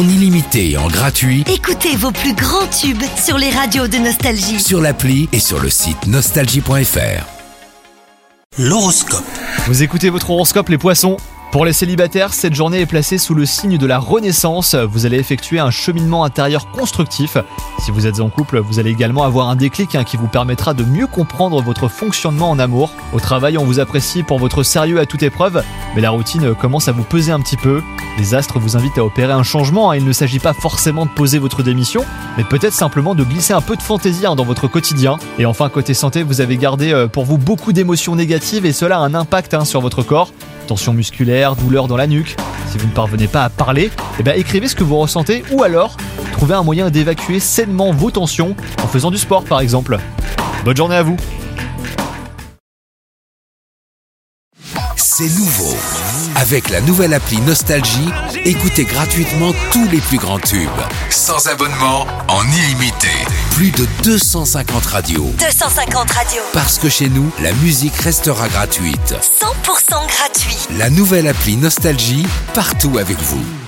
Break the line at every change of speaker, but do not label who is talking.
en illimité et en gratuit
Écoutez vos plus grands tubes sur les radios de Nostalgie.
sur l'appli et sur le site nostalgie.fr. L'horoscope.
Vous écoutez votre horoscope les poissons? Pour les célibataires, cette journée est placée sous le signe de la renaissance. Vous allez effectuer un cheminement intérieur constructif. Si vous êtes en couple, vous allez également avoir un déclic hein, qui vous permettra de mieux comprendre votre fonctionnement en amour. Au travail, on vous apprécie pour votre sérieux à toute épreuve, mais la routine commence à vous peser un petit peu. Les astres vous invitent à opérer un changement. hein. Il ne s'agit pas forcément de poser votre démission, mais peut-être simplement de glisser un peu de fantaisie hein, dans votre quotidien. Et enfin, côté santé, vous avez gardé euh, pour vous beaucoup d'émotions négatives et cela a un impact sur votre corps. Tension musculaire, douleur dans la nuque. Si vous ne parvenez pas à parler, eh bien écrivez ce que vous ressentez ou alors trouvez un moyen d'évacuer sainement vos tensions en faisant du sport par exemple. Bonne journée à vous
C'est nouveau. Avec la nouvelle appli Nostalgie, écoutez gratuitement tous les plus grands tubes. Sans abonnement, en illimité. Plus de 250 radios.
250 radios.
Parce que chez nous, la musique restera gratuite.
100% gratuit.
La nouvelle appli Nostalgie, partout avec vous.